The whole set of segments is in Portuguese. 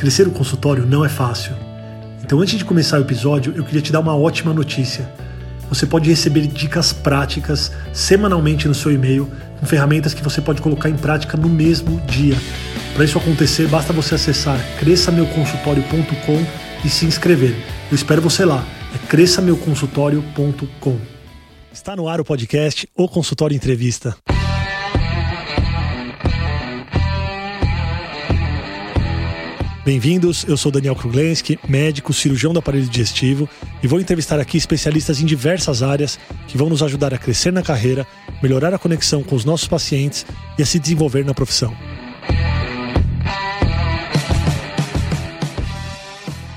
Crescer o consultório não é fácil. Então, antes de começar o episódio, eu queria te dar uma ótima notícia. Você pode receber dicas práticas semanalmente no seu e-mail, com ferramentas que você pode colocar em prática no mesmo dia. Para isso acontecer, basta você acessar cresçameuconsultório.com e se inscrever. Eu espero você lá. É cresçameuconsultório.com. Está no ar o podcast O Consultório Entrevista. Bem-vindos, eu sou Daniel Kruglenski, médico, cirurgião do aparelho digestivo e vou entrevistar aqui especialistas em diversas áreas que vão nos ajudar a crescer na carreira, melhorar a conexão com os nossos pacientes e a se desenvolver na profissão.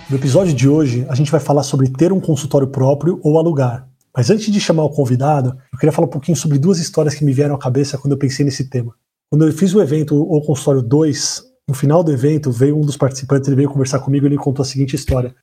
No episódio de hoje, a gente vai falar sobre ter um consultório próprio ou alugar. Mas antes de chamar o convidado, eu queria falar um pouquinho sobre duas histórias que me vieram à cabeça quando eu pensei nesse tema. Quando eu fiz o evento O Consultório 2, no final do evento, veio um dos participantes, ele veio conversar comigo e ele contou a seguinte história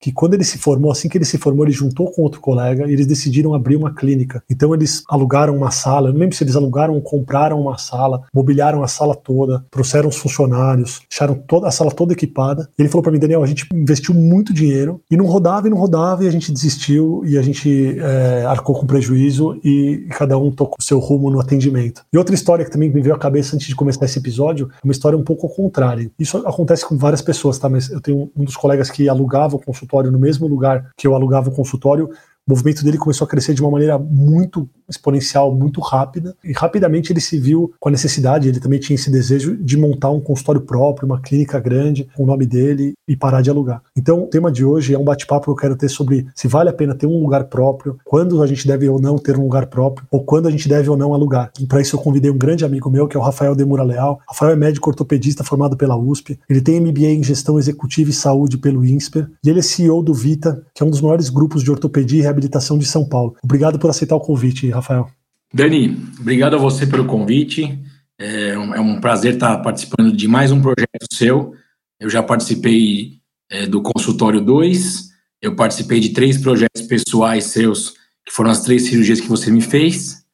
que quando ele se formou, assim que ele se formou, ele juntou com outro colega e eles decidiram abrir uma clínica. Então eles alugaram uma sala, eu não lembro se eles alugaram ou compraram uma sala, mobiliaram a sala toda, trouxeram os funcionários, deixaram toda a sala toda equipada. E ele falou para mim, Daniel, a gente investiu muito dinheiro e não rodava e não rodava e a gente desistiu e a gente é, arcou com prejuízo e cada um tocou o seu rumo no atendimento. E outra história que também me veio à cabeça antes de começar esse episódio, é uma história um pouco ao contrário. Isso acontece com várias pessoas, tá? Mas eu tenho um dos colegas que alugava o consultório consultório no mesmo lugar que eu alugava o consultório, o movimento dele começou a crescer de uma maneira muito exponencial, muito rápida, e rapidamente ele se viu com a necessidade, ele também tinha esse desejo de montar um consultório próprio, uma clínica grande, com o nome dele e parar de alugar. Então, o tema de hoje é um bate-papo que eu quero ter sobre se vale a pena ter um lugar próprio, quando a gente deve ou não ter um lugar próprio, ou quando a gente deve ou não alugar. E para isso eu convidei um grande amigo meu, que é o Rafael Demura Leal. Rafael é médico ortopedista formado pela USP, ele tem MBA em Gestão Executiva e Saúde pelo INSPER, e ele é CEO do Vita, que é um dos maiores grupos de ortopedia e reabilitação de São Paulo. Obrigado por aceitar o convite, Rafael. Dani, obrigado a você pelo convite. É um, é um prazer estar participando de mais um projeto seu. Eu já participei é, do Consultório 2, eu participei de três projetos pessoais seus, que foram as três cirurgias que você me fez,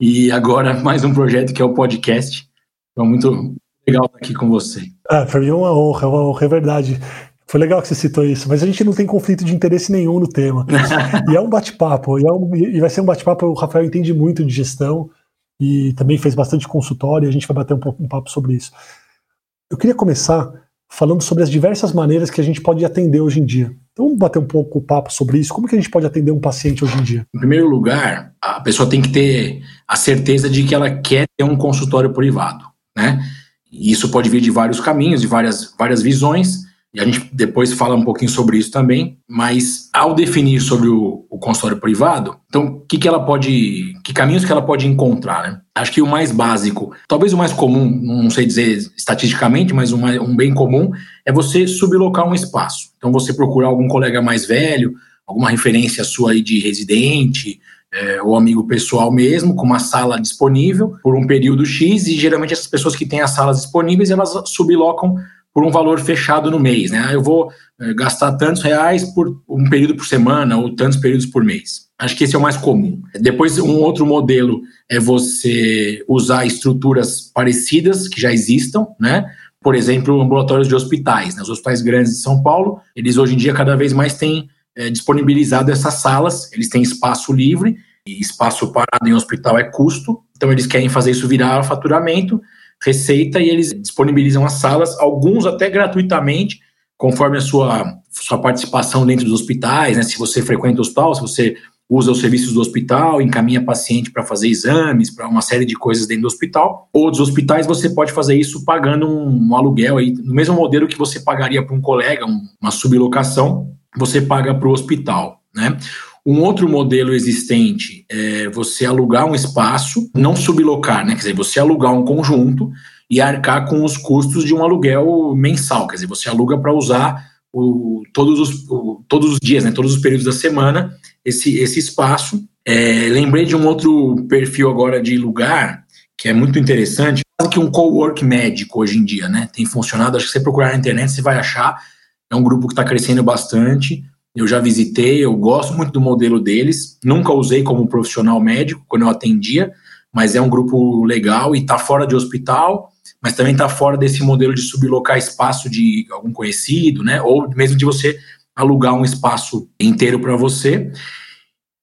e agora mais um projeto que é o podcast. Então, muito legal estar aqui com você. Ah, para mim é uma honra, é uma honra, é verdade. Foi legal que você citou isso, mas a gente não tem conflito de interesse nenhum no tema. e é um bate-papo, e, é um, e, vai ser um bate-papo. O Rafael entende muito de gestão e também fez bastante consultório, e a gente vai bater um, um papo sobre isso. Eu queria começar falando sobre as diversas maneiras que a gente pode atender hoje em dia. Então vamos bater um pouco o papo sobre isso. Como que a gente pode atender um paciente hoje em dia? Em primeiro lugar, a pessoa tem que ter a certeza de que ela quer ter um consultório privado, né? E isso pode vir de vários caminhos, de várias, várias visões e a gente depois fala um pouquinho sobre isso também, mas ao definir sobre o, o consultório privado, então que que ela pode, que caminhos que ela pode encontrar, né? Acho que o mais básico, talvez o mais comum, não sei dizer estatisticamente, mas um, um bem comum é você sublocar um espaço. Então você procurar algum colega mais velho, alguma referência sua aí de residente, é, ou amigo pessoal mesmo, com uma sala disponível por um período X, e geralmente essas pessoas que têm as salas disponíveis, elas sublocam por um valor fechado no mês, né? Ah, eu vou eh, gastar tantos reais por um período por semana ou tantos períodos por mês. Acho que esse é o mais comum. Depois, um outro modelo é você usar estruturas parecidas que já existam, né? Por exemplo, ambulatórios de hospitais. Né? Os hospitais grandes de São Paulo, eles hoje em dia cada vez mais têm é, disponibilizado essas salas, eles têm espaço livre, e espaço parado em hospital é custo, então eles querem fazer isso virar faturamento, receita e eles disponibilizam as salas, alguns até gratuitamente, conforme a sua, sua participação dentro dos hospitais, né? Se você frequenta o hospital, se você usa os serviços do hospital, encaminha paciente para fazer exames, para uma série de coisas dentro do hospital. Outros hospitais você pode fazer isso pagando um, um aluguel aí, no mesmo modelo que você pagaria para um colega, um, uma sublocação, você paga para o hospital, né? Um outro modelo existente é você alugar um espaço, não sublocar, né? Quer dizer, você alugar um conjunto e arcar com os custos de um aluguel mensal. Quer dizer, você aluga para usar o, todos, os, o, todos os dias, né? Todos os períodos da semana, esse, esse espaço. É, lembrei de um outro perfil agora de lugar que é muito interessante, quase que um co-work médico hoje em dia, né? Tem funcionado, acho que você procurar na internet você vai achar. É um grupo que está crescendo bastante eu já visitei, eu gosto muito do modelo deles. Nunca usei como profissional médico quando eu atendia, mas é um grupo legal e está fora de hospital, mas também está fora desse modelo de sublocar espaço de algum conhecido, né? Ou mesmo de você alugar um espaço inteiro para você.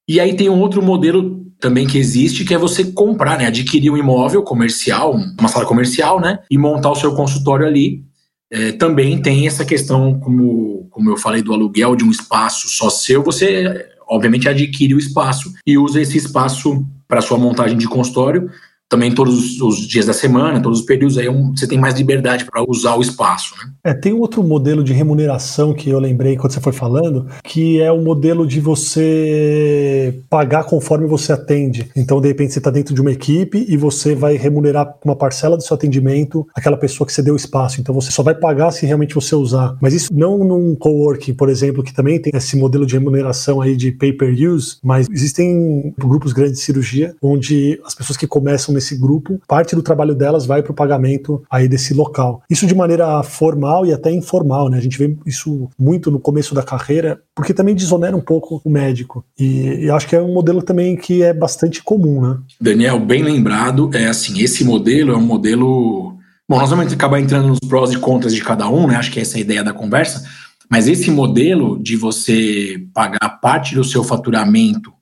E aí tem um outro modelo também que existe, que é você comprar, né? Adquirir um imóvel comercial, uma sala comercial, né? E montar o seu consultório ali. É, também tem essa questão, como, como eu falei, do aluguel de um espaço só seu. Você, obviamente, adquire o espaço e usa esse espaço para sua montagem de consultório também todos os dias da semana, todos os períodos, aí é você tem mais liberdade para usar o espaço. Né? É, tem outro modelo de remuneração que eu lembrei quando você foi falando, que é o modelo de você pagar conforme você atende. Então, de repente, você está dentro de uma equipe e você vai remunerar uma parcela do seu atendimento aquela pessoa que você deu espaço. Então, você só vai pagar se realmente você usar. Mas isso não num coworking, por exemplo, que também tem esse modelo de remuneração aí de pay-per-use, mas existem grupos grandes de cirurgia onde as pessoas que começam nesse grupo, parte do trabalho delas vai para o pagamento aí desse local. Isso de maneira formal e até informal, né? A gente vê isso muito no começo da carreira, porque também desonera um pouco o médico. E, e acho que é um modelo também que é bastante comum, né? Daniel, bem lembrado, é assim, esse modelo é um modelo Bom, nós vamos acabar entrando nos prós e contras de cada um, né? Acho que essa é a ideia da conversa. Mas esse modelo de você pagar parte do seu faturamento,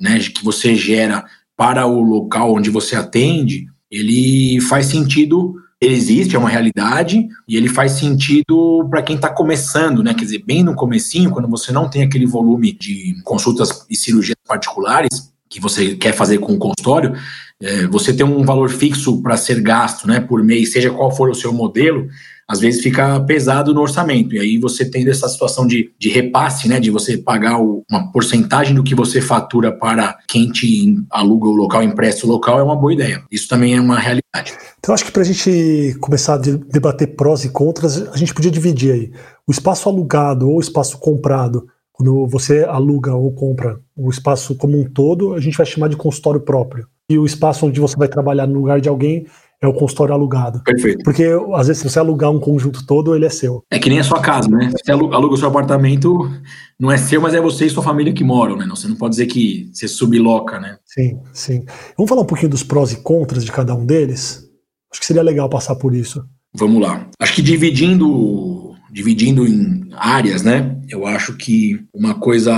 né, que você gera para o local onde você atende, ele faz sentido, ele existe, é uma realidade, e ele faz sentido para quem está começando, né? Quer dizer, bem no comecinho, quando você não tem aquele volume de consultas e cirurgias particulares que você quer fazer com o consultório, é, você tem um valor fixo para ser gasto, né, por mês, seja qual for o seu modelo, às vezes fica pesado no orçamento. E aí você tendo essa situação de, de repasse, né, de você pagar o, uma porcentagem do que você fatura para quem te aluga o local, empresta o local, é uma boa ideia. Isso também é uma realidade. Então acho que para a gente começar a debater prós e contras, a gente podia dividir aí o espaço alugado ou o espaço comprado. Quando você aluga ou compra o espaço como um todo, a gente vai chamar de consultório próprio. E o espaço onde você vai trabalhar no lugar de alguém é o consultório alugado. Perfeito. Porque, às vezes, se você alugar um conjunto todo, ele é seu. É que nem a sua casa, né? Você aluga, o seu apartamento, não é seu, mas é você e sua família que moram, né? Você não pode dizer que você subloca, né? Sim, sim. Vamos falar um pouquinho dos prós e contras de cada um deles? Acho que seria legal passar por isso. Vamos lá. Acho que dividindo, dividindo em áreas, né? Eu acho que uma coisa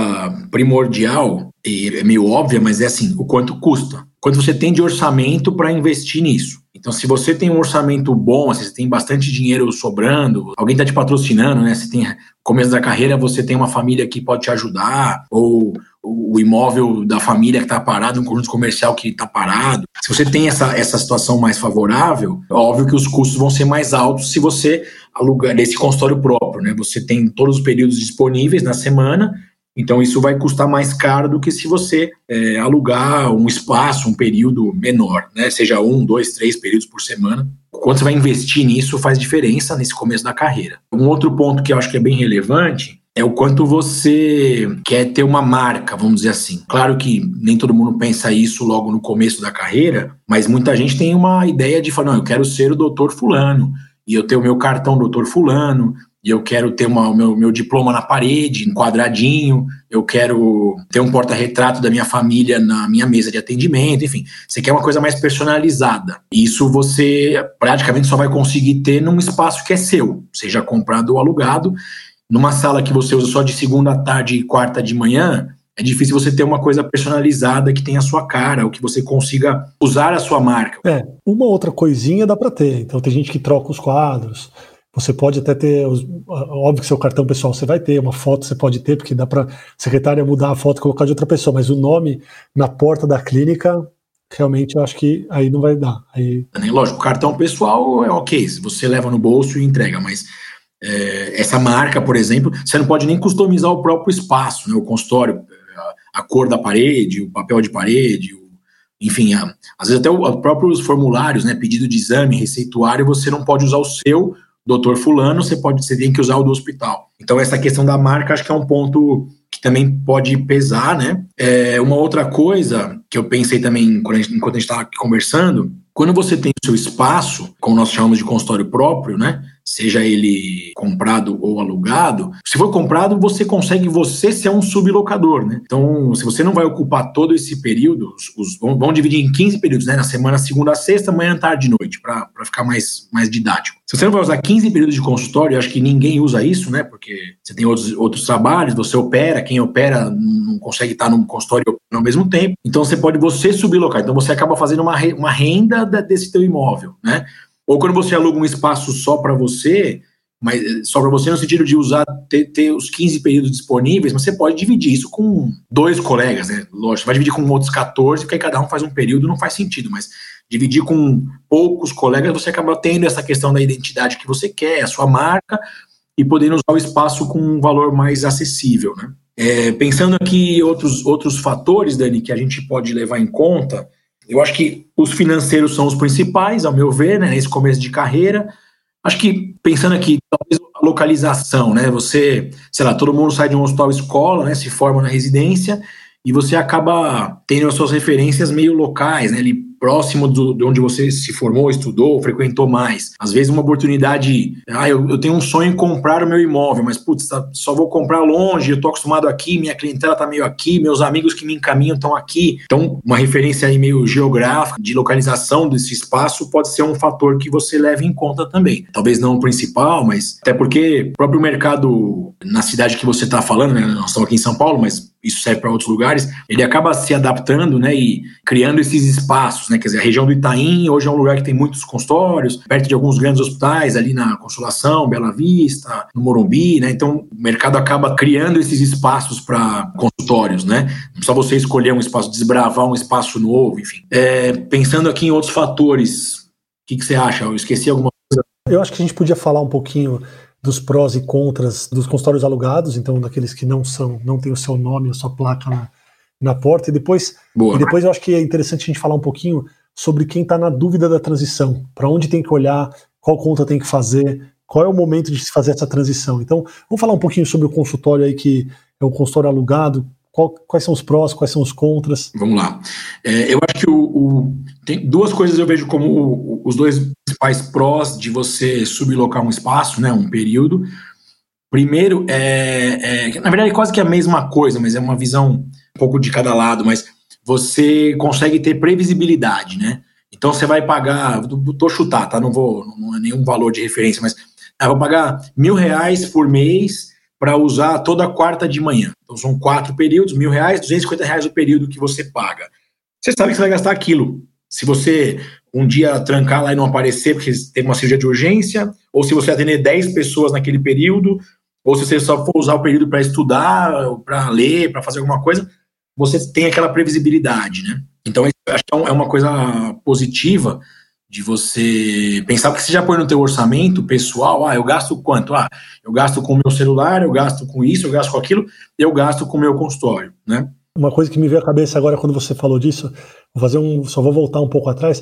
primordial, e é meio óbvia, mas é assim, o quanto custa. Quanto você tem de orçamento para investir nisso. Então, se você tem um orçamento bom, se você tem bastante dinheiro sobrando, alguém está te patrocinando, né? Você tem começo da carreira, você tem uma família que pode te ajudar, ou o imóvel da família que está parado, um conjunto comercial que está parado. Se você tem essa, essa situação mais favorável, é óbvio que os custos vão ser mais altos se você alugar nesse consultório próprio, né? Você tem todos os períodos disponíveis na semana então, isso vai custar mais caro do que se você é, alugar um espaço, um período menor, né? seja um, dois, três períodos por semana. Quando você vai investir nisso, faz diferença nesse começo da carreira. Um outro ponto que eu acho que é bem relevante é o quanto você quer ter uma marca, vamos dizer assim. Claro que nem todo mundo pensa isso logo no começo da carreira, mas muita gente tem uma ideia de falar: não, eu quero ser o doutor Fulano, e eu tenho o meu cartão doutor Fulano, e eu quero ter uma, o meu, meu diploma na parede, enquadradinho, eu quero ter um porta-retrato da minha família na minha mesa de atendimento, enfim, você quer uma coisa mais personalizada. Isso você praticamente só vai conseguir ter num espaço que é seu, seja comprado ou alugado. Numa sala que você usa só de segunda à tarde e quarta de manhã, é difícil você ter uma coisa personalizada que tenha a sua cara, ou que você consiga usar a sua marca. É, uma outra coisinha dá para ter. Então tem gente que troca os quadros, você pode até ter, óbvio que seu cartão pessoal você vai ter, uma foto você pode ter, porque dá para secretária mudar a foto e colocar de outra pessoa, mas o nome na porta da clínica, realmente eu acho que aí não vai dar. Aí... Lógico, o cartão pessoal é ok, você leva no bolso e entrega, mas é, essa marca, por exemplo, você não pode nem customizar o próprio espaço, né, o consultório, a, a cor da parede, o papel de parede, o, enfim, às vezes até os próprios formulários, né, pedido de exame, receituário, você não pode usar o seu doutor fulano, você pode você tem que usar o do hospital. Então essa questão da marca acho que é um ponto que também pode pesar, né? É, uma outra coisa que eu pensei também a gente, enquanto a gente estava conversando, quando você tem o seu espaço, como nós chamamos de consultório próprio, né? Seja ele comprado ou alugado, se for comprado, você consegue você ser um sublocador, né? Então, se você não vai ocupar todo esse período, os, os vão, vão, dividir em 15 períodos, né? Na semana segunda a sexta, manhã, tarde e noite, para ficar mais, mais didático. Se você não vai usar 15 períodos de consultório, acho que ninguém usa isso, né? Porque você tem outros, outros trabalhos, você opera, quem opera não consegue estar num consultório ao mesmo tempo. Então, você pode você sublocar. Então, você acaba fazendo uma, uma renda desse teu imóvel, né? Ou quando você aluga um espaço só para você, mas eh, só para você no sentido de usar, ter, ter, os 15 períodos disponíveis, mas você pode dividir isso com dois colegas, né? Lógico, você vai dividir com outros 14, porque aí cada um faz um período, não faz sentido, mas dividir com poucos colegas, você acaba tendo essa questão da identidade que você quer, a sua marca, e podendo usar o espaço com um valor mais acessível, né? É, pensando aqui outros, outros fatores, Dani, que a gente pode levar em conta, eu acho que os financeiros são os principais, ao meu ver, né, nesse começo de carreira. Acho que, pensando aqui, talvez a localização, né? Você, sei lá, todo mundo sai de um hospital escola, né? Se forma na residência e você acaba tendo as suas referências meio locais, né? Próximo do, de onde você se formou, estudou, frequentou mais. Às vezes uma oportunidade, ah, eu, eu tenho um sonho em comprar o meu imóvel, mas putz, tá, só vou comprar longe, eu tô acostumado aqui, minha clientela tá meio aqui, meus amigos que me encaminham estão aqui. Então, uma referência aí meio geográfica, de localização desse espaço pode ser um fator que você leve em conta também. Talvez não o principal, mas até porque o próprio mercado na cidade que você está falando, né, nós estamos aqui em São Paulo, mas isso serve para outros lugares, ele acaba se adaptando, né, e criando esses espaços, né, quer dizer, a região do Itaim hoje é um lugar que tem muitos consultórios, perto de alguns grandes hospitais, ali na Consolação, Bela Vista, no Morumbi, né, então o mercado acaba criando esses espaços para consultórios, né, não precisa você escolher um espaço, desbravar um espaço novo, enfim. É, pensando aqui em outros fatores, o que, que você acha? Eu esqueci alguma coisa? Eu acho que a gente podia falar um pouquinho dos prós e contras dos consultórios alugados, então daqueles que não são, não tem o seu nome, a sua placa na, na porta. E depois, e depois eu acho que é interessante a gente falar um pouquinho sobre quem está na dúvida da transição, para onde tem que olhar, qual conta tem que fazer, qual é o momento de se fazer essa transição. Então, vamos falar um pouquinho sobre o consultório aí que é o consultório alugado, qual, quais são os prós, quais são os contras? Vamos lá. É, eu acho que o, o, tem duas coisas eu vejo como o, os dois principais prós de você sublocar um espaço, né, um período. Primeiro, é, é, na verdade é quase que a mesma coisa, mas é uma visão um pouco de cada lado, mas você consegue ter previsibilidade, né? Então você vai pagar, tô chutar, tá? Não vou, não é nenhum valor de referência, mas eu vou pagar mil reais por mês para usar toda quarta de manhã. Então são quatro períodos, mil reais, 250 reais o período que você paga. Você sabe que você vai gastar aquilo. Se você um dia trancar lá e não aparecer porque teve uma cirurgia de urgência, ou se você atender 10 pessoas naquele período, ou se você só for usar o período para estudar, para ler, para fazer alguma coisa, você tem aquela previsibilidade, né? Então, acho que é uma coisa positiva de você pensar que você já põe no teu orçamento pessoal, ah, eu gasto quanto? Ah, eu gasto com o meu celular, eu gasto com isso, eu gasto com aquilo, eu gasto com o meu consultório, né? Uma coisa que me veio à cabeça agora quando você falou disso, vou fazer um, só vou voltar um pouco atrás.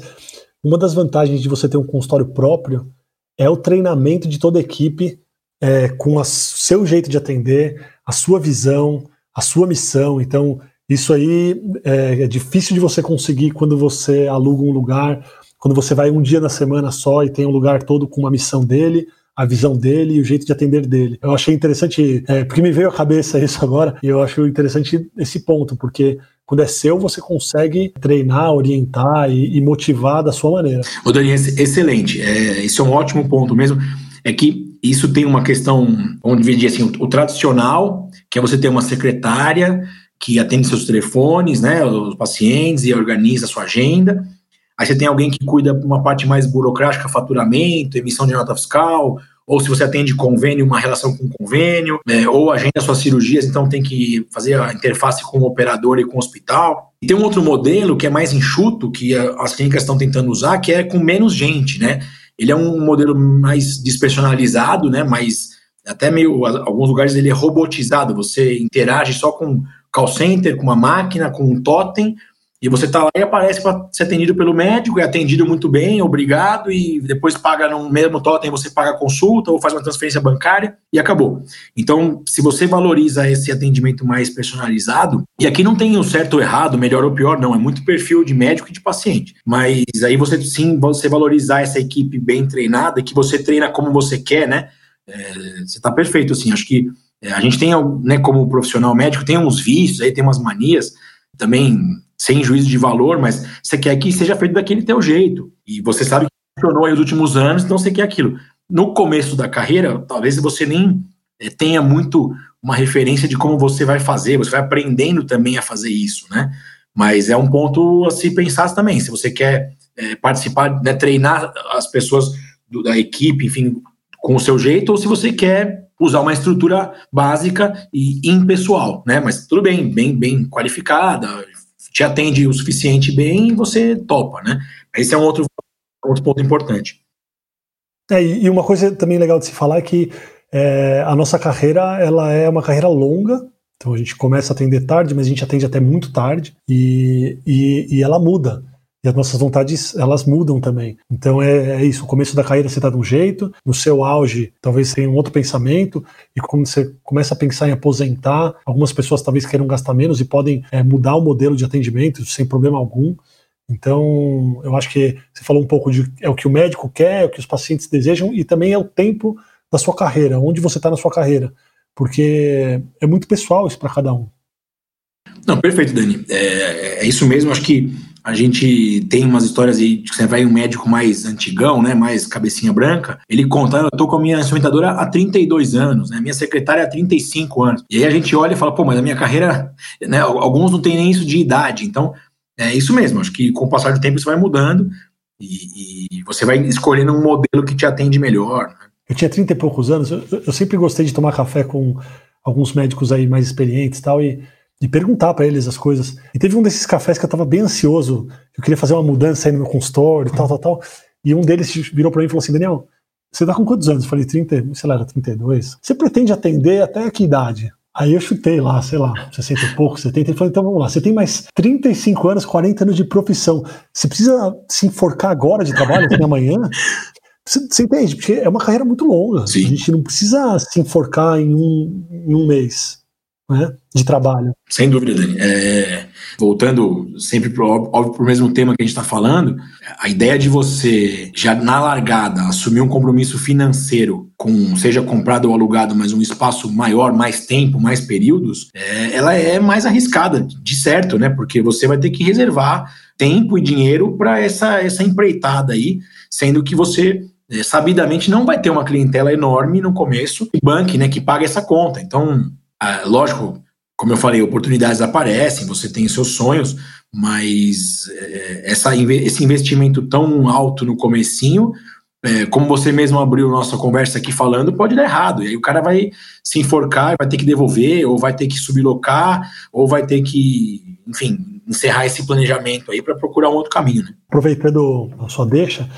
Uma das vantagens de você ter um consultório próprio é o treinamento de toda a equipe é, com o seu jeito de atender, a sua visão, a sua missão. Então, isso aí é, é difícil de você conseguir quando você aluga um lugar quando você vai um dia na semana só e tem um lugar todo com uma missão dele, a visão dele e o jeito de atender dele. Eu achei interessante, é, porque me veio à cabeça isso agora, e eu acho interessante esse ponto, porque quando é seu, você consegue treinar, orientar e, e motivar da sua maneira. Ô, Dani, excelente. É, esse é um ótimo ponto mesmo. É que isso tem uma questão, onde dividir assim, o, o tradicional, que é você ter uma secretária que atende seus telefones, né, os pacientes e organiza a sua agenda. Aí você tem alguém que cuida de uma parte mais burocrática, faturamento, emissão de nota fiscal, ou se você atende convênio, uma relação com convênio, né, ou agenda suas cirurgias, então tem que fazer a interface com o operador e com o hospital. E tem um outro modelo que é mais enxuto, que as clínicas estão tentando usar, que é com menos gente, né? Ele é um modelo mais despersonalizado, né? Mais até meio alguns lugares ele é robotizado. Você interage só com call center, com uma máquina, com um totem, e você tá lá e aparece para ser atendido pelo médico, é atendido muito bem, obrigado, e depois paga no mesmo totem, você paga a consulta ou faz uma transferência bancária e acabou. Então, se você valoriza esse atendimento mais personalizado, e aqui não tem o certo ou errado, melhor ou pior, não, é muito perfil de médico e de paciente. Mas aí você sim, você valorizar essa equipe bem treinada, que você treina como você quer, né? É, você tá perfeito, assim, acho que é, a gente tem, né, como profissional médico, tem uns vícios, aí tem umas manias, também sem juízo de valor, mas você quer que seja feito daquele teu jeito. E você sabe que funcionou nos últimos anos, então você quer aquilo. No começo da carreira, talvez você nem é, tenha muito uma referência de como você vai fazer, você vai aprendendo também a fazer isso, né? Mas é um ponto a se pensar também. Se você quer é, participar, né, treinar as pessoas do, da equipe, enfim, com o seu jeito, ou se você quer usar uma estrutura básica e impessoal, né? Mas tudo bem, bem, bem qualificada, te atende o suficiente bem e você topa, né? Esse é um outro, outro ponto importante. É, e uma coisa também legal de se falar é que é, a nossa carreira ela é uma carreira longa, então a gente começa a atender tarde, mas a gente atende até muito tarde e, e, e ela muda e as nossas vontades elas mudam também. Então é, é isso, o começo da carreira você está de um jeito, no seu auge talvez tenha um outro pensamento, e quando você começa a pensar em aposentar, algumas pessoas talvez queiram gastar menos e podem é, mudar o modelo de atendimento sem problema algum. Então, eu acho que você falou um pouco de é o que o médico quer, é o que os pacientes desejam e também é o tempo da sua carreira, onde você está na sua carreira, porque é muito pessoal isso para cada um. Não, perfeito, Dani. É, é isso mesmo. Acho que a gente tem umas histórias aí que você vai um médico mais antigão, né, mais cabecinha branca, ele conta, eu tô com a minha instrumentadora há 32 anos, né, minha secretária há 35 anos. E aí a gente olha e fala, pô, mas a minha carreira, né, alguns não tem nem isso de idade. Então, é isso mesmo, acho que com o passar do tempo isso vai mudando e, e você vai escolhendo um modelo que te atende melhor. Né? Eu tinha 30 e poucos anos, eu, eu sempre gostei de tomar café com alguns médicos aí mais experientes e tal, e de perguntar para eles as coisas. E teve um desses cafés que eu tava bem ansioso, eu queria fazer uma mudança aí no meu consultório e tal, tal, tal. E um deles virou para mim e falou assim: Daniel, você tá com quantos anos? Eu falei, 30, sei lá, era 32. Você pretende atender até que idade? Aí eu chutei lá, sei lá, 60 e pouco, 70. Ele falou, então vamos lá, você tem mais 35 anos, 40 anos de profissão. Você precisa se enforcar agora de trabalho, até amanhã? Você, você, entende? Porque é uma carreira muito longa. Sim. A gente não precisa se enforcar em um, em um mês né, de trabalho. Sem dúvida, Dani. É, voltando sempre para o mesmo tema que a gente está falando, a ideia de você, já na largada, assumir um compromisso financeiro com, seja comprado ou alugado, mas um espaço maior, mais tempo, mais períodos, é, ela é mais arriscada, de certo, né? Porque você vai ter que reservar tempo e dinheiro para essa, essa empreitada aí, sendo que você é, sabidamente não vai ter uma clientela enorme no começo, que banque, né, que pague essa conta. Então, ah, lógico, como eu falei, oportunidades aparecem, você tem seus sonhos, mas é, essa, esse investimento tão alto no comecinho, é, como você mesmo abriu nossa conversa aqui falando, pode dar errado. E aí o cara vai se enforcar, vai ter que devolver, ou vai ter que sublocar, ou vai ter que, enfim, encerrar esse planejamento aí para procurar um outro caminho. Né? Aproveitando a sua deixa,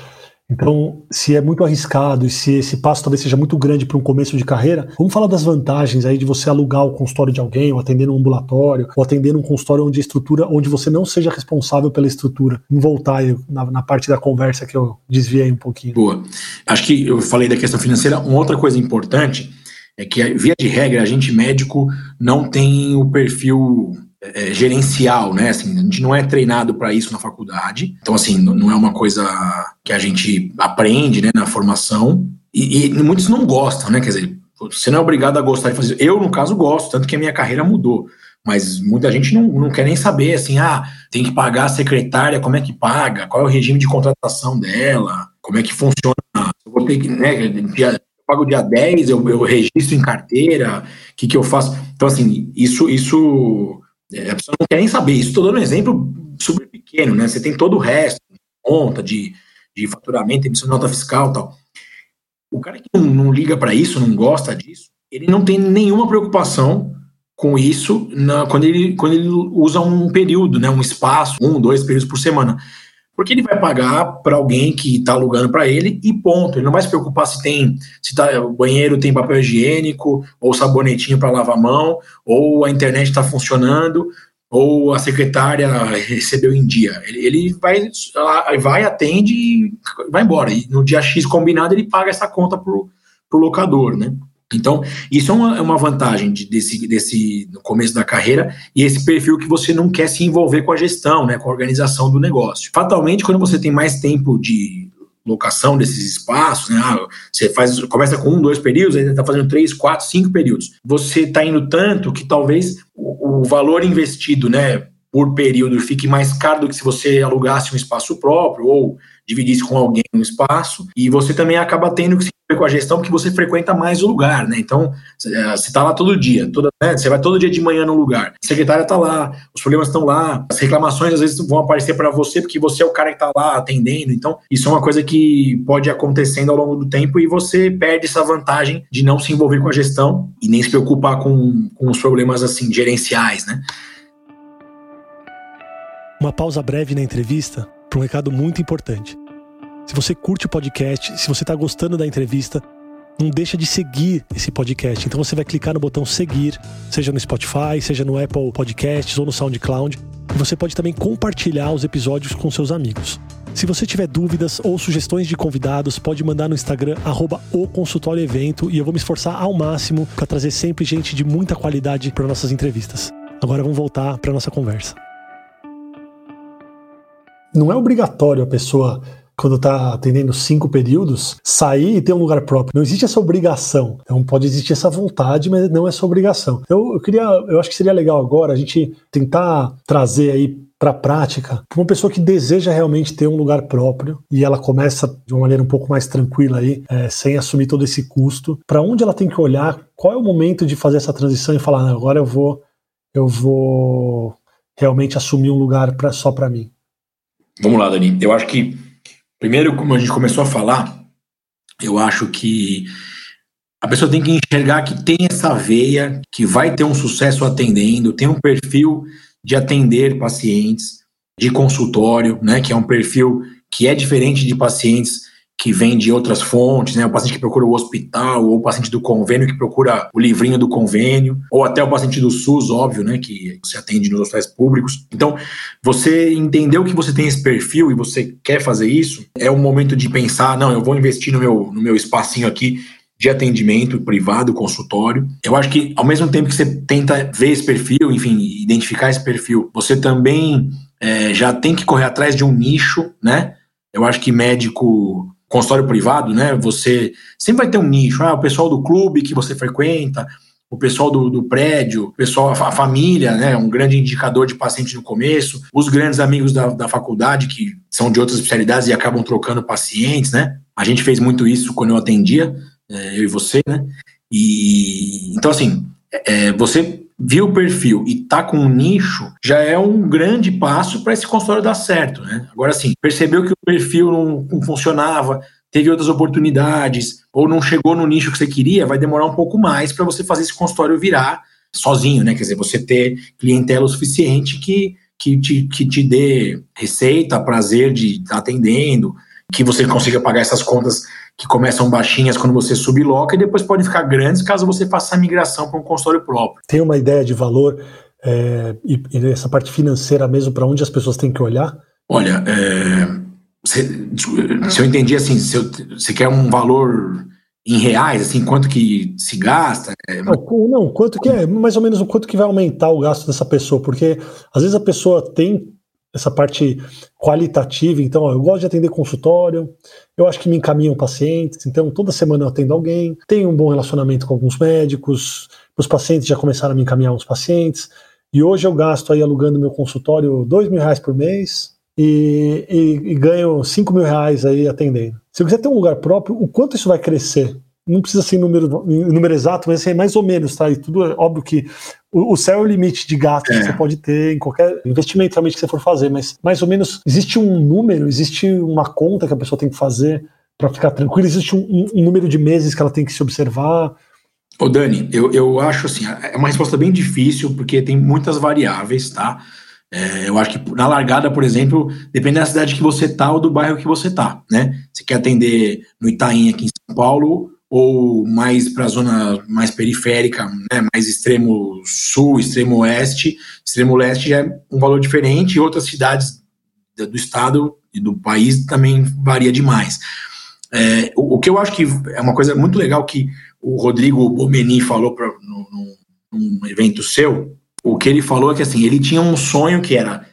então, se é muito arriscado e se esse passo talvez seja muito grande para um começo de carreira, vamos falar das vantagens aí de você alugar o consultório de alguém, ou atender num ambulatório, ou atender num consultório onde a estrutura, onde você não seja responsável pela estrutura. Vamos voltar aí na, na parte da conversa que eu desviei um pouquinho. Boa. Acho que eu falei da questão financeira. Uma outra coisa importante é que, via de regra, a gente médico não tem o perfil é, gerencial, né? Assim, a gente não é treinado para isso na faculdade. Então, assim, não é uma coisa que a gente aprende né, na formação. E, e, muitos não gostam, né? Quer dizer, você não é obrigado a gostar de fazer. Eu, no caso, gosto, tanto que a minha carreira mudou. Mas muita gente não, não quer nem saber, assim, ah, tem que pagar a secretária, como é que paga, qual é o regime de contratação dela, como é que funciona. Eu vou ter que, né, dia, pago dia 10, eu, eu registro em carteira, o que, que eu faço? Então, assim, isso, isso é, a pessoa não quer nem saber. Isso estou dando um exemplo super pequeno, né? Você tem todo o resto, conta de, de faturamento, emissão de nota fiscal tal. O cara que não, não liga para isso, não gosta disso, ele não tem nenhuma preocupação com isso na, quando, ele, quando ele usa um período, né, um espaço, um, dois períodos por semana. Porque ele vai pagar para alguém que está alugando para ele e ponto. Ele não vai se preocupar se tem, se tá, o banheiro tem papel higiênico, ou sabonetinho para lavar a mão, ou a internet está funcionando. ou a secretária recebeu em dia. Ele, ele vai, vai, atende e vai embora. E no dia X combinado, ele paga essa conta pro, pro locador, né? Então, isso é uma, é uma vantagem de, desse, desse no começo da carreira e esse perfil que você não quer se envolver com a gestão, né, com a organização do negócio. Fatalmente, quando você tem mais tempo de locação desses espaços, né? Ah, você faz, começa com um, dois períodos, aí está fazendo três, quatro, cinco períodos. Você está indo tanto que talvez o, o, valor investido, né, por período fique mais caro do que se você alugasse um espaço próprio ou dividisse com alguém um espaço. E você também acaba tendo que se com a gestão porque você frequenta mais o lugar, né? Então, você está lá todo dia, toda, né? você vai todo dia de manhã no lugar. A secretária está lá, os problemas estão lá, as reclamações às vezes vão aparecer para você porque você é o cara que está lá atendendo. Então, isso é uma coisa que pode acontecendo ao longo do tempo e você perde essa vantagem de não se envolver com a gestão e nem se preocupar com, com os problemas assim gerenciais, né? Uma pausa breve na entrevista para um recado muito importante. Se você curte o podcast, se você está gostando da entrevista, não deixa de seguir esse podcast. Então você vai clicar no botão seguir, seja no Spotify, seja no Apple Podcasts ou no SoundCloud. E você pode também compartilhar os episódios com seus amigos. Se você tiver dúvidas ou sugestões de convidados, pode mandar no Instagram arroba o consultório evento e eu vou me esforçar ao máximo para trazer sempre gente de muita qualidade para nossas entrevistas. Agora vamos voltar para nossa conversa. Não é obrigatório a pessoa quando está atendendo cinco períodos, sair e ter um lugar próprio. Não existe essa obrigação. Então pode existir essa vontade, mas não essa obrigação. Então eu queria, eu acho que seria legal agora a gente tentar trazer aí para a prática, para uma pessoa que deseja realmente ter um lugar próprio e ela começa de uma maneira um pouco mais tranquila aí, é, sem assumir todo esse custo, para onde ela tem que olhar, qual é o momento de fazer essa transição e falar, agora eu vou, eu vou realmente assumir um lugar pra, só para mim. Vamos lá, Dani. Eu acho que Primeiro, como a gente começou a falar, eu acho que a pessoa tem que enxergar que tem essa veia, que vai ter um sucesso atendendo, tem um perfil de atender pacientes, de consultório, né, que é um perfil que é diferente de pacientes que vem de outras fontes, né? O paciente que procura o hospital, ou o paciente do convênio que procura o livrinho do convênio, ou até o paciente do SUS, óbvio, né? Que se atende nos hospitais públicos. Então, você entendeu que você tem esse perfil e você quer fazer isso, é o momento de pensar, não, eu vou investir no meu, no meu espacinho aqui de atendimento privado, consultório. Eu acho que ao mesmo tempo que você tenta ver esse perfil, enfim, identificar esse perfil, você também é, já tem que correr atrás de um nicho, né? Eu acho que médico consultório privado, né? Você sempre vai ter um nicho, ah, o pessoal do clube que você frequenta, o pessoal do, do prédio, o pessoal, a família, né? Um grande indicador de paciente no começo, os grandes amigos da, da faculdade que são de outras especialidades e acabam trocando pacientes, né? A gente fez muito isso quando eu atendia, é, eu e você, né? E então assim, é, você viu o perfil e tá com um nicho, já é um grande passo para esse consultório dar certo, né? Agora sim, percebeu que o perfil não, não, funcionava, teve outras oportunidades, ou não chegou no nicho que você queria, vai demorar um pouco mais para você fazer esse consultório virar sozinho, né? Quer dizer, você ter clientela o suficiente que, que, te, que te dê receita, prazer de estar tá atendendo, que você consiga pagar essas contas que começam baixinhas quando você subloca e depois podem ficar grandes caso você faça a migração para um consultório próprio. Tem uma ideia de valor é, e, e essa parte financeira mesmo para onde as pessoas têm que olhar? Olha, é, se, se, eu entendi assim, se você quer um valor em reais, assim, quanto que se gasta? É... Não, não, quanto que é, mais ou menos o quanto que vai aumentar o gasto dessa pessoa, porque às vezes a pessoa tem essa parte qualitativa. Então, ó, eu gosto de atender consultório, eu acho que me encaminham pacientes, então toda semana eu atendo alguém, tenho um bom relacionamento com alguns médicos, os pacientes já começaram a me encaminhar uns pacientes, e hoje eu gasto aí alugando meu consultório dois mil reais por mês e, e, e ganho cinco mil reais aí atendendo. Se eu quiser ter um lugar próprio, o quanto isso vai crescer? Não precisa ser em número, número exato, mas assim, é mais ou menos, tá? E tudo é óbvio que o, o céu é o limite de gastos é. que você pode ter em qualquer investimento realmente que você for fazer, mas mais ou menos existe um número, existe uma conta que a pessoa tem que fazer para ficar tranquila, existe um, um, número de meses que ela tem que se observar. Ô Dani, eu, eu acho assim, é uma resposta bem difícil, porque tem muitas variáveis, tá? É, eu acho que na largada, por exemplo, depende da cidade que você tá ou do bairro que você tá, né? Você quer atender no Itaim aqui em São Paulo ou mais para a zona mais periférica, né, mais extremo sul, extremo oeste, extremo leste é um valor diferente, e outras cidades do estado e do país também varia demais. É, o, o, que eu acho que é uma coisa muito legal que o Rodrigo Bomeni falou pra, no, no, num evento seu, o que ele falou é que assim, ele tinha um sonho que era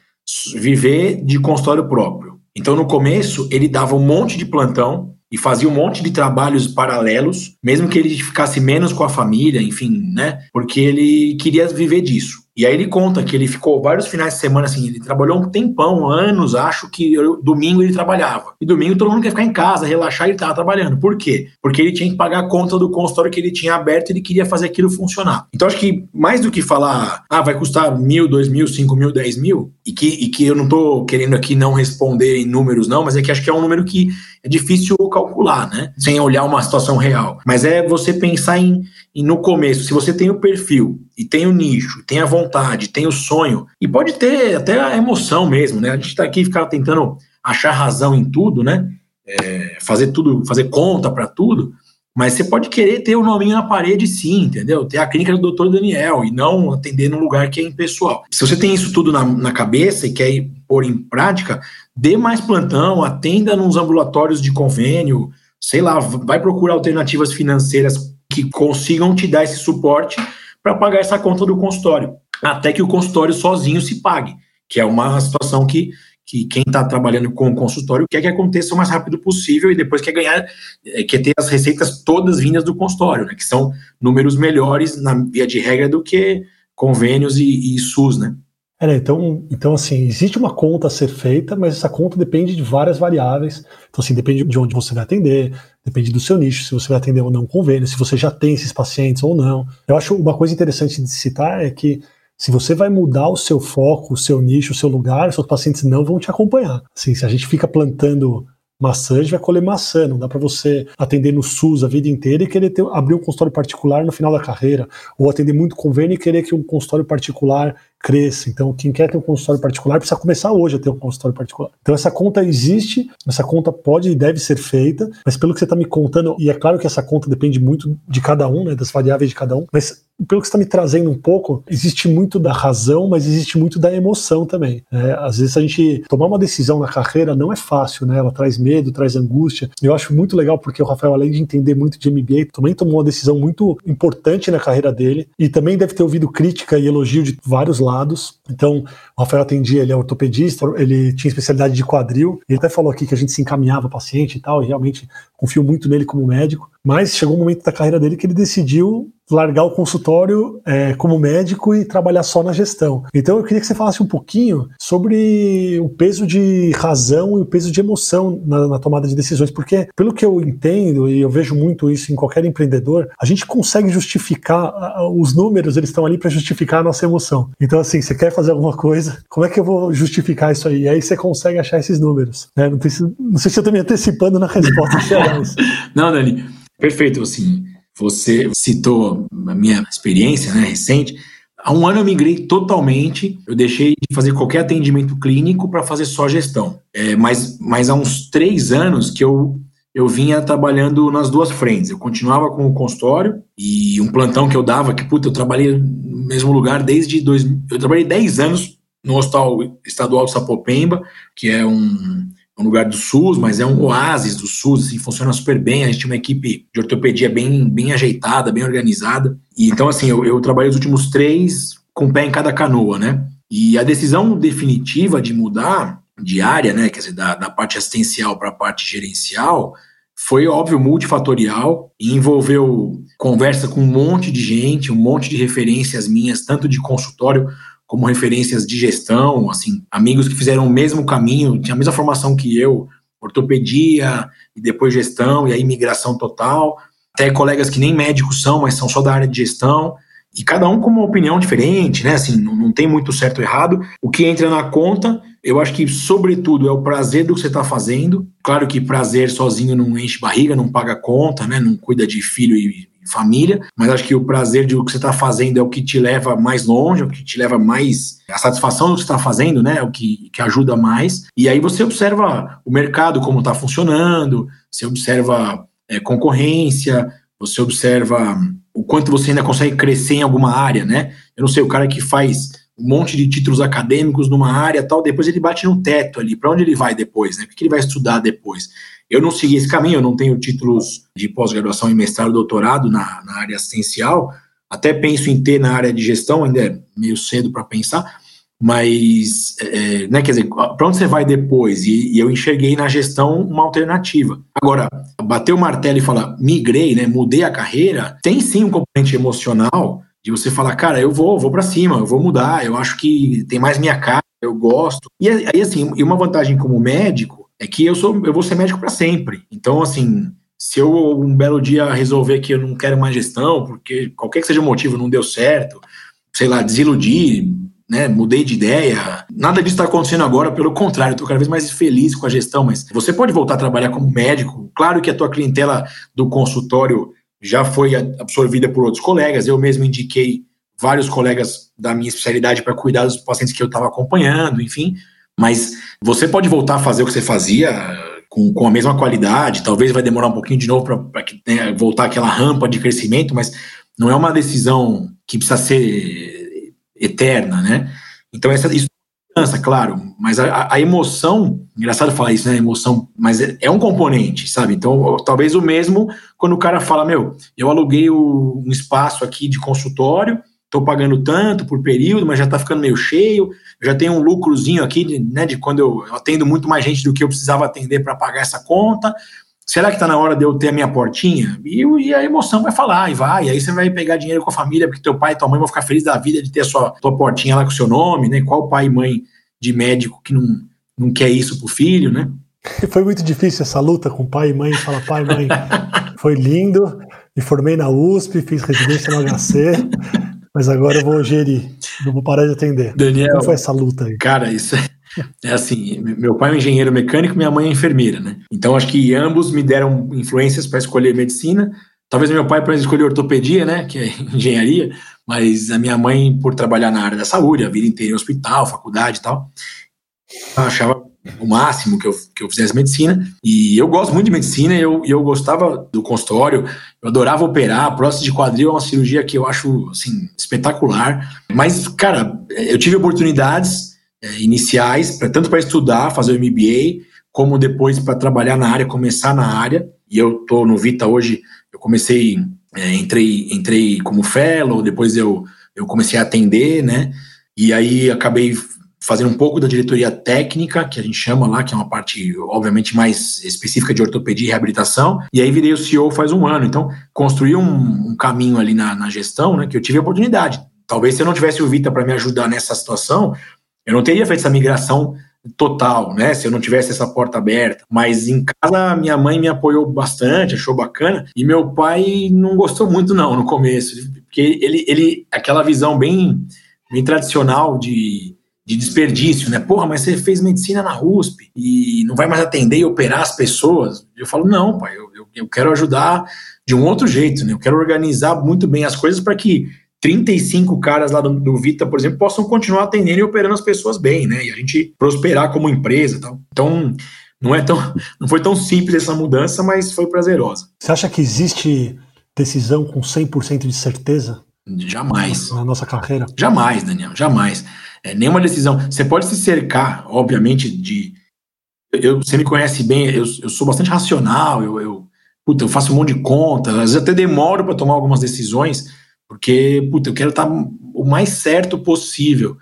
viver de consultório próprio. Então, no começo, ele dava um monte de plantão, e fazia um monte de trabalhos paralelos, mesmo que ele ficasse menos com a família, enfim, né? Porque ele queria viver disso. E aí ele conta que ele ficou vários finais de semana assim, ele trabalhou um tempão, anos, acho que eu, domingo ele trabalhava. E domingo todo mundo quer ficar em casa, relaxar, ele estava trabalhando. Por quê? Porque ele tinha que pagar a conta do consultório que ele tinha aberto e ele queria fazer aquilo funcionar. Então acho que mais do que falar, ah, vai custar mil, dois mil, cinco mil, dez mil, e que, e que eu não estou querendo aqui não responder em números, não, mas é que acho que é um número que é difícil calcular, né? Sem olhar uma situação real. Mas é você pensar em, em no começo, se você tem o perfil e tem o nicho, tem a vontade, tem o sonho, e pode ter até a emoção mesmo, né? A gente está aqui ficar tentando achar razão em tudo, né? É, fazer tudo, fazer conta para tudo, mas você pode querer ter o um nominho na parede, sim, entendeu? Ter a clínica do Dr. Daniel e não atender num lugar que é impessoal. Se você tem isso tudo na, na cabeça e quer pôr em prática, dê mais plantão, atenda nos ambulatórios de convênio, sei lá, vai procurar alternativas financeiras que consigam te dar esse suporte para pagar essa conta do consultório, até que o consultório sozinho se pague, que é uma situação que, que quem está trabalhando com o consultório quer que aconteça o mais rápido possível e depois quer ganhar, é, quer ter as receitas todas vindas do consultório, né, que são números melhores na via de regra do que convênios e, e SUS, né? É, então, então, assim, existe uma conta a ser feita, mas essa conta depende de várias variáveis. Então, assim, depende de onde você vai atender, depende do seu nicho, se você vai atender ou não convênio, se você já tem esses pacientes ou não. Eu acho uma coisa interessante de citar é que se você vai mudar o seu foco, o seu nicho, o seu lugar, seus pacientes não vão te acompanhar. Assim, se a gente fica plantando maçã, a gente vai colher maçã. Não dá para você atender no SUS a vida inteira e querer ter, abrir um consultório particular no final da carreira, ou atender muito convênio e querer que um consultório particular cresça. Então, quem quer ter um consultório particular precisa começar hoje a ter um consultório particular. Então, essa conta existe, essa conta pode e deve ser feita, mas pelo que você está me contando, e é claro que essa conta depende muito de cada um, né, das variáveis de cada um, mas pelo que está me trazendo um pouco, existe muito da razão, mas existe muito da emoção também. Né? Às vezes a gente tomar uma decisão na carreira não é fácil, né? Ela traz medo, traz angústia. Eu acho muito legal porque o Rafael, além de entender muito de MBA, também tomou uma decisão muito importante na carreira dele e também deve ter ouvido crítica e elogio de vários lados. Então, o Rafael atendia, ele é ortopedista, ele tinha especialidade de quadril. Ele até falou aqui que a gente se encaminhava paciente e tal, e realmente confio muito nele como médico. Mas chegou um momento da carreira dele que ele decidiu largar o consultório é, como médico e trabalhar só na gestão. Então eu queria que você falasse um pouquinho sobre o peso de razão e o peso de emoção na, na, tomada de decisões, porque pelo que eu entendo e eu vejo muito isso em qualquer empreendedor, a gente consegue justificar os números, eles estão ali para justificar a nossa emoção. Então assim, você quer fazer alguma coisa, como é que eu vou justificar isso aí? E aí você consegue achar esses números. Né? Não, não, sei se eu estou me antecipando na resposta. não, Dani. Perfeito, assim, você citou a minha experiência né, recente. Há um ano eu migrei totalmente, eu deixei de fazer qualquer atendimento clínico para fazer só gestão. É, mas, mas há uns três anos que eu, eu vinha trabalhando nas duas frentes. Eu continuava com o consultório e um plantão que eu dava, que puta, eu trabalhei no mesmo lugar desde dois, eu trabalhei 10 anos no Hospital Estadual de Sapopemba, que é um, um lugar do SUS, mas é um oásis do SUS, assim, funciona super bem. A gente tem uma equipe de ortopedia bem, bem ajeitada, bem organizada. E então, assim, eu, eu trabalhei os últimos três com o pé em cada canoa, né? E a decisão definitiva de mudar de área, né, quer dizer, da, da parte assistencial para a parte gerencial, foi óbvio multifatorial e envolveu conversa com um monte de gente, um monte de referências minhas, tanto de consultório como referências de gestão, assim, amigos que fizeram o mesmo caminho, tinham a mesma formação que eu, ortopedia e depois gestão e aí migração total, até colegas que nem médicos são, mas são só da área de gestão, e cada um com uma opinião diferente, né? Assim, não, não tem muito certo ou errado. O que entra na conta, eu acho que, sobretudo, é o prazer do que você está fazendo. Claro que prazer sozinho não enche barriga, não paga conta, né? Não cuida de filho e família, mas acho que o prazer de o que você está fazendo é o que te leva mais longe, é o que te leva mais. A satisfação do que está fazendo, né? É o que, que ajuda mais. E aí você observa o mercado, como está funcionando, você observa é, concorrência, você observa o quanto você ainda consegue crescer em alguma área, né? Eu não sei, o cara que faz um monte de títulos acadêmicos numa área tal, depois ele bate no teto ali, para onde ele vai depois, né? O que ele vai estudar depois? Eu não segui esse caminho, eu não tenho títulos de pós-graduação em mestrado e doutorado na, na área assistencial, até penso em ter na área de gestão, ainda é meio cedo para pensar, mas, é, né, quer dizer, para onde você vai depois? E, e, eu enxerguei na gestão uma alternativa. Agora, bater o martelo e falar, migrei, né, mudei a carreira, tem sim um componente emocional de você falar, cara, eu vou, vou para cima, eu vou mudar, eu acho que tem mais minha cara, eu gosto. E aí, assim, e uma vantagem como médico é que eu sou, eu vou ser médico para sempre. Então, assim, se eu um belo dia resolver que eu não quero mais gestão, porque qualquer que seja o motivo não deu certo, sei lá, desiludir, né, mudei de ideia. Nada disso está acontecendo agora, pelo contrário, estou cada vez mais feliz com a gestão, mas você pode voltar a trabalhar como médico. Claro que a tua clientela do consultório já foi absorvida por outros colegas, eu mesmo indiquei vários colegas da minha especialidade para cuidar dos pacientes que eu estava acompanhando, enfim, mas você pode voltar a fazer o que você fazia com, com a mesma qualidade, talvez vai demorar um pouquinho de novo para né, voltar aquela rampa de crescimento, mas não é uma decisão que precisa ser eterna, né? Então essa isso cansa, claro, mas a, a, emoção, engraçado falar isso, né? Emoção, mas é, é, um componente, sabe? Então talvez o mesmo quando o cara fala, meu, eu aluguei o, um espaço aqui de consultório, estou pagando tanto por período, mas já está ficando meio cheio, já tenho um lucrozinho aqui, né? De quando eu atendo muito mais gente do que eu precisava atender para pagar essa conta. Será que está na hora de eu ter a minha portinha? E, e, a emoção vai falar, e vai. E aí você vai pegar dinheiro com a família, porque teu pai e tua mãe vão ficar felizes da vida de ter a sua tua portinha lá com o seu nome, né? Qual pai e mãe de médico que não, não quer isso pro filho, né? Foi muito difícil essa luta com pai e mãe. Fala, pai, mãe, foi lindo. Me formei na USP, fiz residência no HC, mas agora eu vou gerir, não vou parar de atender. Daniel, Como foi essa luta aí? Cara, isso é é assim, meu pai é um engenheiro mecânico, minha mãe é enfermeira, né? Então acho que ambos me deram influências para escolher medicina. Talvez meu pai para escolher ortopedia, né, que é engenharia, mas a minha mãe por trabalhar na área da saúde, a vida inteira em hospital, faculdade e tal, achava o máximo que eu, que eu fizesse medicina. E eu gosto muito de medicina, eu, eu gostava do consultório, eu adorava operar. Próstata de quadril é uma cirurgia que eu acho assim, espetacular. Mas, cara, eu tive oportunidades é, iniciais, pra, tanto para estudar, fazer o MBA, como depois para trabalhar na área, começar na área. E eu estou no Vita hoje, eu comecei, é, entrei, entrei como fellow, depois eu, eu comecei a atender, né? E aí acabei fazendo um pouco da diretoria técnica, que a gente chama lá, que é uma parte, obviamente, mais específica de ortopedia e reabilitação, e aí virei o CEO faz um ano. Então, construí um, um caminho ali na, na, gestão, né, que eu tive a oportunidade. Talvez se eu não tivesse o Vita para me ajudar nessa situação, eu não teria feito essa migração total, né? Se eu não tivesse essa porta aberta. Mas em casa, minha mãe me apoiou bastante, achou bacana. E meu pai não gostou muito, não, no começo. Porque ele, ele aquela visão bem, bem tradicional de, de desperdício, né? Porra, mas você fez medicina na USP e não vai mais atender e operar as pessoas. Eu falo, não, pai, eu, eu, eu quero ajudar de um outro jeito, né? Eu quero organizar muito bem as coisas para que 35 caras lá do, do, Vita, por exemplo, possam continuar atendendo e operando as pessoas bem, né? E a gente prosperar como empresa tal. Então, não é tão, não foi tão simples essa mudança, mas foi prazerosa. Você acha que existe decisão com 100% de certeza? Jamais. Na nossa carreira? Jamais, Daniel, jamais. É, nenhuma decisão. Você pode se cercar, obviamente, de. Eu, você me conhece bem, eu, eu sou bastante racional, eu, eu, puta, eu faço um monte de conta, às vezes até demoro para tomar algumas decisões porque, puta, eu quero estar o mais certo possível.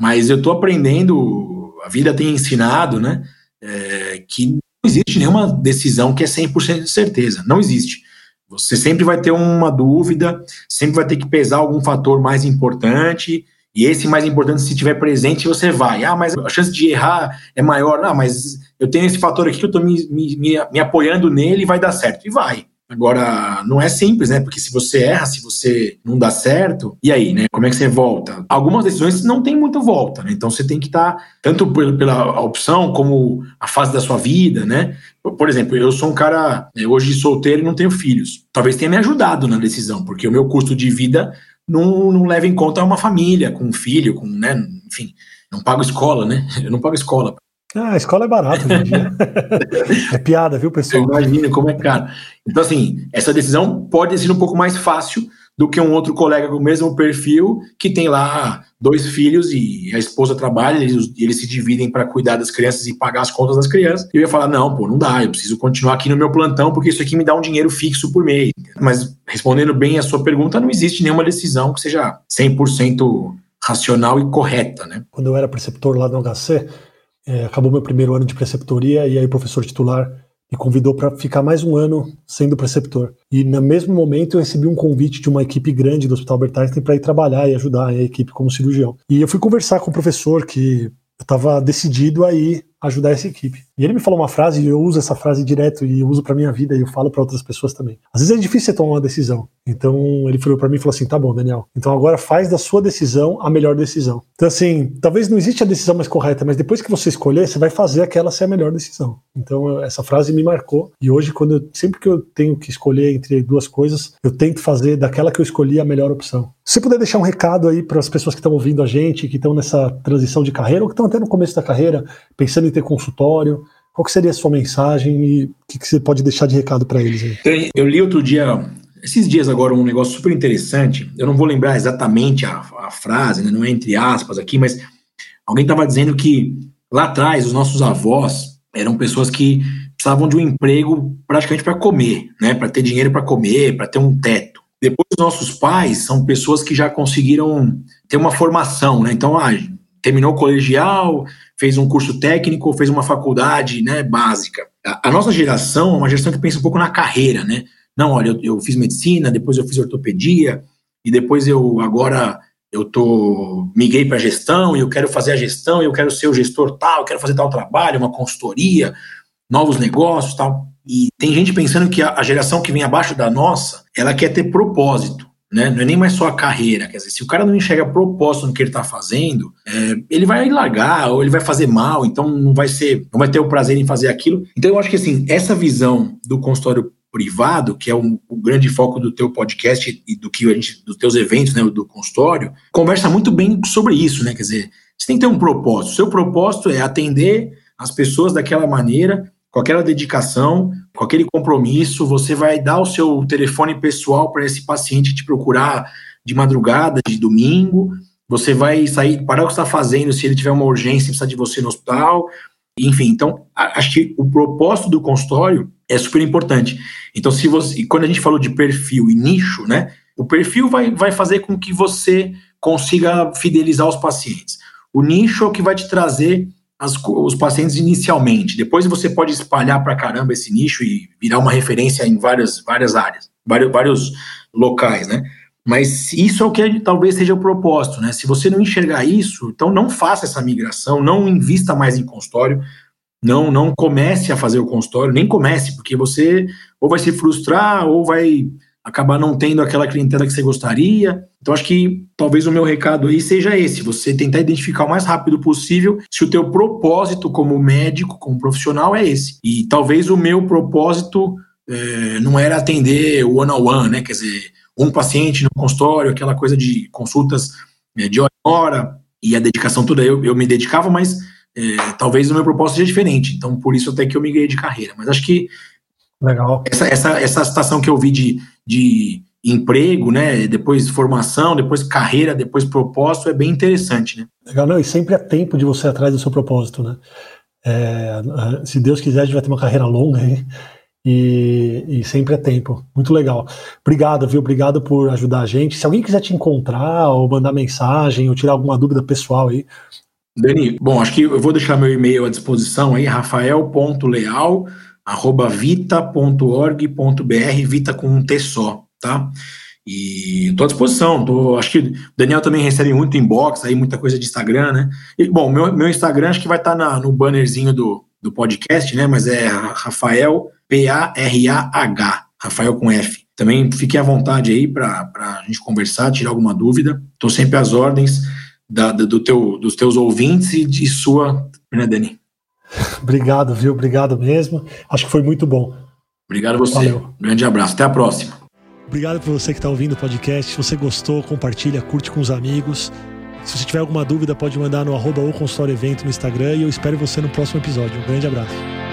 Mas eu estou aprendendo, a vida tem ensinado, né, é, que não existe nenhuma decisão que é 100% de certeza. Não existe. Você sempre vai ter uma dúvida, sempre vai ter que pesar algum fator mais importante, e esse mais importante, se estiver presente, você vai. Ah, mas a chance de errar é maior. Ah, mas eu tenho esse fator aqui que eu estou me, me, me apoiando nele e vai dar certo. E vai. Agora, não é simples, né? Porque se você erra, se você não dá certo, e aí, né? Como é que você volta? Algumas decisões não tem muita volta, né? Então você tem que estar, tá, tanto pela opção como a fase da sua vida, né? Por exemplo, eu sou um cara né, hoje solteiro e não tenho filhos. Talvez tenha me ajudado na decisão, porque o meu custo de vida não, não leva em conta uma família, com um filho, com, né? Enfim, não pago escola, né? Eu não pago escola Ah, a escola é barata hoje em dia. é piada, viu, pessoal? Imagina como é caro. Então, assim, essa decisão pode ser um pouco mais fácil do que um outro colega com o mesmo perfil que tem lá dois filhos e a esposa trabalha, eles, eles se dividem para cuidar das crianças e pagar as contas das crianças. E eu ia falar: não, pô, não dá, eu preciso continuar aqui no meu plantão porque isso aqui me dá um dinheiro fixo por mês. Mas respondendo bem a sua pergunta, não existe nenhuma decisão que seja 100% racional e correta, né? Quando eu era preceptor lá no HC, é, acabou meu primeiro ano de preceptoria e aí o professor titular me convidou para ficar mais um ano sendo preceptor. E no mesmo momento eu recebi um convite de uma equipe grande do Hospital Albert Einstein para ir trabalhar e ajudar a equipe como cirurgião. E eu fui conversar com o professor que eu estava decidido a ir ajudar essa equipe. E ele me falou uma frase, e eu uso essa frase direto e eu uso para minha vida e eu falo para outras pessoas também. Às vezes é difícil você tomar uma decisão. Então ele falou para mim e falou assim: "Tá bom, Daniel. Então agora faz da sua decisão a melhor decisão". Então assim, talvez não exista a decisão mais correta, mas depois que você escolher, você vai fazer aquela ser a melhor decisão. Então essa frase me marcou e hoje quando eu, sempre que eu tenho que escolher entre duas coisas, eu tento fazer daquela que eu escolhi a melhor opção. Se puder deixar um recado aí para as pessoas que estão ouvindo a gente, que estão nessa transição de carreira ou que estão até no começo da carreira, pensando em ter consultório? Qual que seria a sua mensagem e o que, que você pode deixar de recado para eles aí? Eu li outro dia, esses dias agora, um negócio super interessante. Eu não vou lembrar exatamente a, a frase, né, não é entre aspas aqui, mas alguém estava dizendo que lá atrás os nossos avós eram pessoas que precisavam de um emprego praticamente para comer, né, para ter dinheiro para comer, para ter um teto. Depois, os nossos pais são pessoas que já conseguiram ter uma formação, né? Então, ah, terminou o colegial, fez um curso técnico, fez uma faculdade né, básica. A, a, nossa geração é uma geração que pensa um pouco na carreira, né? Não, olha, eu, eu fiz medicina, depois eu fiz ortopedia, e depois eu agora eu tô miguei para gestão e eu quero fazer a gestão, eu quero ser o gestor tal, eu quero fazer tal trabalho, uma consultoria, novos negócios, tal. E tem gente pensando que a, a geração que vem abaixo da nossa, ela quer ter propósito né? Não é nem mais só a carreira. Quer dizer, se o cara não enxerga propósito no que ele está fazendo, é, ele vai largar ou ele vai fazer mal, então não vai ser, não vai ter o prazer em fazer aquilo. Então eu acho que assim, essa visão do consultório privado, que é um, o grande foco do teu podcast e do que a gente, dos teus eventos, né, do consultório, conversa muito bem sobre isso, né? Quer dizer, você tem que ter um propósito. Seu propósito é atender as pessoas daquela maneira com aquela dedicação, com aquele compromisso, você vai dar o seu telefone pessoal para esse paciente te procurar de madrugada, de domingo, você vai sair, parar o que está fazendo se ele tiver uma urgência precisar de você no hospital, enfim, então acho que o propósito do consultório é super importante. Então, se você, quando a gente falou de perfil e nicho, né, o perfil vai, vai fazer com que você consiga fidelizar os pacientes. O nicho é o que vai te trazer as, os pacientes inicialmente. Depois você pode espalhar para caramba esse nicho e virar uma referência em várias, várias áreas, vários, vários locais, né? Mas isso é o que talvez seja o propósito, né? Se você não enxergar isso, então não faça essa migração, não invista mais em consultório, não não comece a fazer o consultório, nem comece, porque você ou vai se frustrar ou vai acabar não tendo aquela clientela que você gostaria. Então acho que talvez o meu recado aí seja esse, você tentar identificar o mais rápido possível se o teu propósito como médico, como profissional é esse. E talvez o meu propósito é, não era atender one on one, né? Quer dizer, um paciente no consultório, aquela coisa de consultas é, de hora em hora e a dedicação toda eu, eu me dedicava, mas é, talvez o meu propósito seja diferente. Então por isso até que eu migrei de carreira. Mas acho que Legal. Essa, essa, essa situação que eu vi de, de emprego, né? Depois formação, depois carreira, depois propósito, é bem interessante, né? Legal, não, e sempre é tempo de você atrás do seu propósito, né? É, se Deus quiser, a gente vai ter uma carreira longa aí. E, e, sempre é tempo. Muito legal. Obrigado, viu? Obrigado por ajudar a gente. Se alguém quiser te encontrar ou mandar mensagem ou tirar alguma dúvida pessoal aí. Dani, bom, acho que eu vou deixar meu e-mail à disposição aí, rafael.leal arroba vita.org.br, Vita com um T só, tá? E estou à disposição. Tô, acho que o Daniel também recebe muito inbox, aí muita coisa de Instagram, né? E, bom, meu, meu Instagram acho que vai estar tá no bannerzinho do, do podcast, né? Mas é Rafael P-A-R-A-H, Rafael com F. Também fique à vontade aí para a gente conversar, tirar alguma dúvida. Estou sempre às ordens da, do teu, dos teus ouvintes e de sua, né, Dani? Obrigado, viu? Obrigado mesmo. Acho que foi muito bom. Obrigado a você. Valeu. grande abraço. Até a próxima. Obrigado por você que está ouvindo o podcast. Se você gostou, compartilha, curte com os amigos. Se você tiver alguma dúvida, pode mandar no arroba o consultório evento no Instagram e eu espero você no próximo episódio. Um grande abraço.